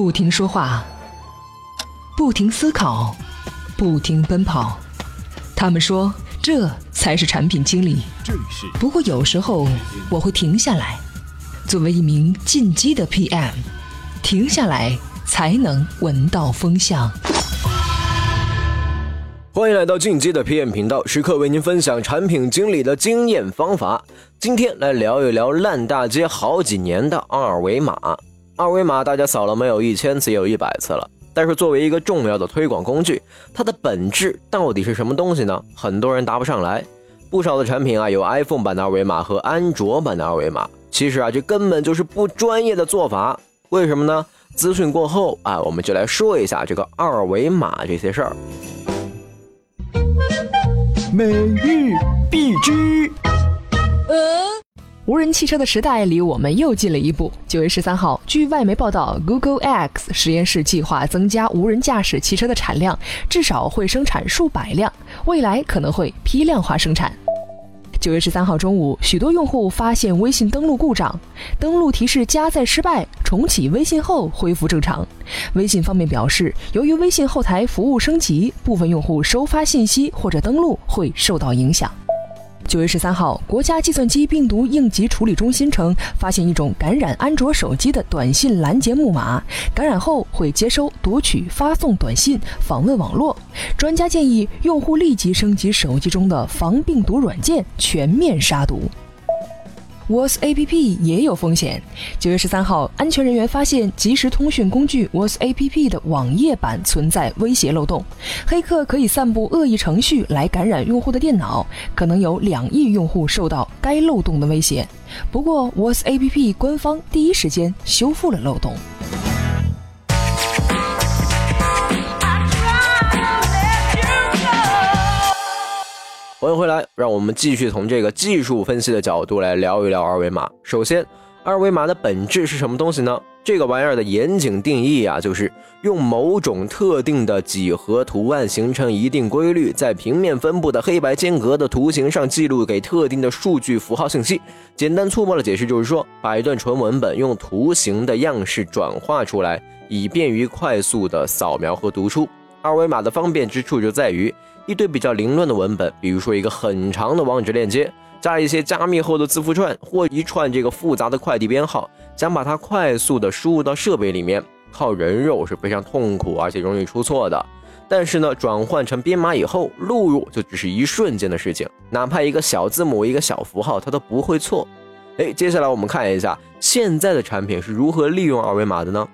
不停说话，不停思考，不停奔跑。他们说，这才是产品经理。不过有时候我会停下来，作为一名进击的 PM，停下来才能闻到风向。欢迎来到进击的 PM 频道，时刻为您分享产品经理的经验方法。今天来聊一聊烂大街好几年的二维码。二维码大家扫了没有？一千次也有一百次了。但是作为一个重要的推广工具，它的本质到底是什么东西呢？很多人答不上来。不少的产品啊，有 iPhone 版的二维码和安卓版的二维码。其实啊，这根本就是不专业的做法。为什么呢？资讯过后啊，我们就来说一下这个二维码这些事儿。每日必知。无人汽车的时代离我们又近了一步。九月十三号，据外媒报道，Google X 实验室计划增加无人驾驶汽车的产量，至少会生产数百辆，未来可能会批量化生产。九月十三号中午，许多用户发现微信登录故障，登录提示加载失败，重启微信后恢复正常。微信方面表示，由于微信后台服务升级，部分用户收发信息或者登录会受到影响。九月十三号，国家计算机病毒应急处理中心称，发现一种感染安卓手机的短信拦截木马，感染后会接收、读取、发送短信、访问网络。专家建议用户立即升级手机中的防病毒软件，全面杀毒。WhatsApp 也有风险。九月十三号，安全人员发现即时通讯工具 WhatsApp 的网页版存在威胁漏洞，黑客可以散布恶意程序来感染用户的电脑，可能有两亿用户受到该漏洞的威胁。不过，WhatsApp 官方第一时间修复了漏洞。欢迎回来，让我们继续从这个技术分析的角度来聊一聊二维码。首先，二维码的本质是什么东西呢？这个玩意儿的严谨定义啊，就是用某种特定的几何图案形成一定规律，在平面分布的黑白间隔的图形上记录给特定的数据符号信息。简单粗暴的解释就是说，把一段纯文本用图形的样式转化出来，以便于快速的扫描和读出。二维码的方便之处就在于。一堆比较凌乱的文本，比如说一个很长的网址链接，加一些加密后的字符串或一串这个复杂的快递编号，想把它快速的输入到设备里面，靠人肉是非常痛苦而且容易出错的。但是呢，转换成编码以后，录入就只是一瞬间的事情，哪怕一个小字母、一个小符号，它都不会错。哎，接下来我们看一下现在的产品是如何利用二维码的呢？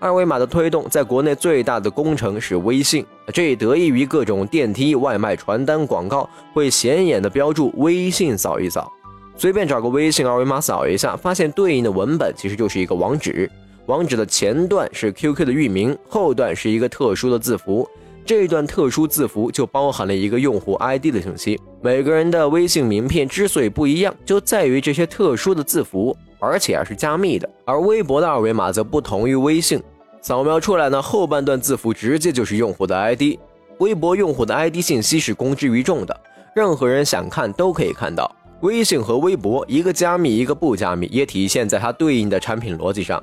二维码的推动，在国内最大的工程是微信，这也得益于各种电梯、外卖、传单广告会显眼的标注“微信扫一扫”，随便找个微信二维码扫一下，发现对应的文本其实就是一个网址，网址的前段是 QQ 的域名，后段是一个特殊的字符，这段特殊字符就包含了一个用户 ID 的信息。每个人的微信名片之所以不一样，就在于这些特殊的字符。而且啊是加密的，而微博的二维码则不同于微信，扫描出来呢后半段字符直接就是用户的 ID，微博用户的 ID 信息是公之于众的，任何人想看都可以看到。微信和微博一个加密一个不加密，也体现在它对应的产品逻辑上。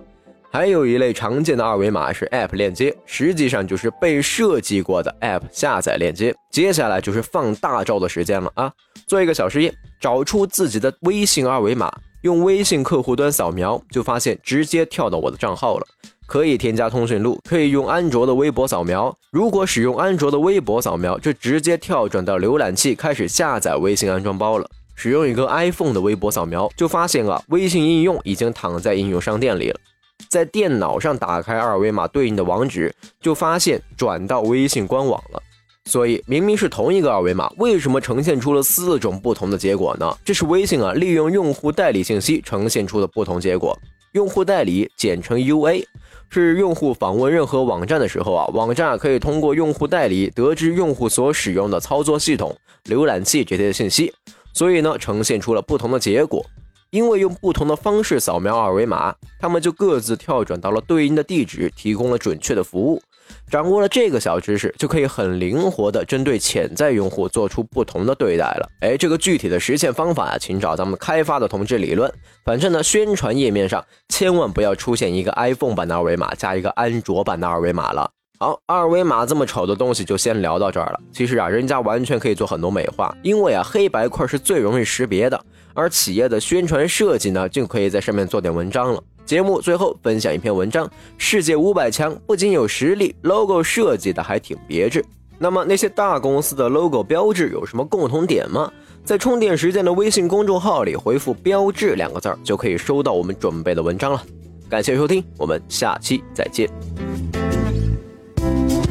还有一类常见的二维码是 App 链接，实际上就是被设计过的 App 下载链接。接下来就是放大招的时间了啊！做一个小实验，找出自己的微信二维码。用微信客户端扫描，就发现直接跳到我的账号了。可以添加通讯录，可以用安卓的微博扫描。如果使用安卓的微博扫描，就直接跳转到浏览器开始下载微信安装包了。使用一个 iPhone 的微博扫描，就发现啊，微信应用已经躺在应用商店里了。在电脑上打开二维码对应的网址，就发现转到微信官网了。所以明明是同一个二维码，为什么呈现出了四种不同的结果呢？这是微信啊利用用户代理信息呈现出的不同结果。用户代理简称 UA，是用户访问任何网站的时候啊，网站可以通过用户代理得知用户所使用的操作系统、浏览器这些信息，所以呢呈现出了不同的结果。因为用不同的方式扫描二维码，他们就各自跳转到了对应的地址，提供了准确的服务。掌握了这个小知识，就可以很灵活的针对潜在用户做出不同的对待了。哎，这个具体的实现方法啊，请找咱们开发的同志理论。反正呢，宣传页面上千万不要出现一个 iPhone 版的二维码加一个安卓版的二维码了。好，二维码这么丑的东西就先聊到这儿了。其实啊，人家完全可以做很多美化，因为啊，黑白块是最容易识别的，而企业的宣传设计呢，就可以在上面做点文章了。节目最后分享一篇文章：世界五百强不仅有实力，logo 设计的还挺别致。那么那些大公司的 logo 标志有什么共同点吗？在充电时间的微信公众号里回复“标志”两个字儿，就可以收到我们准备的文章了。感谢收听，我们下期再见。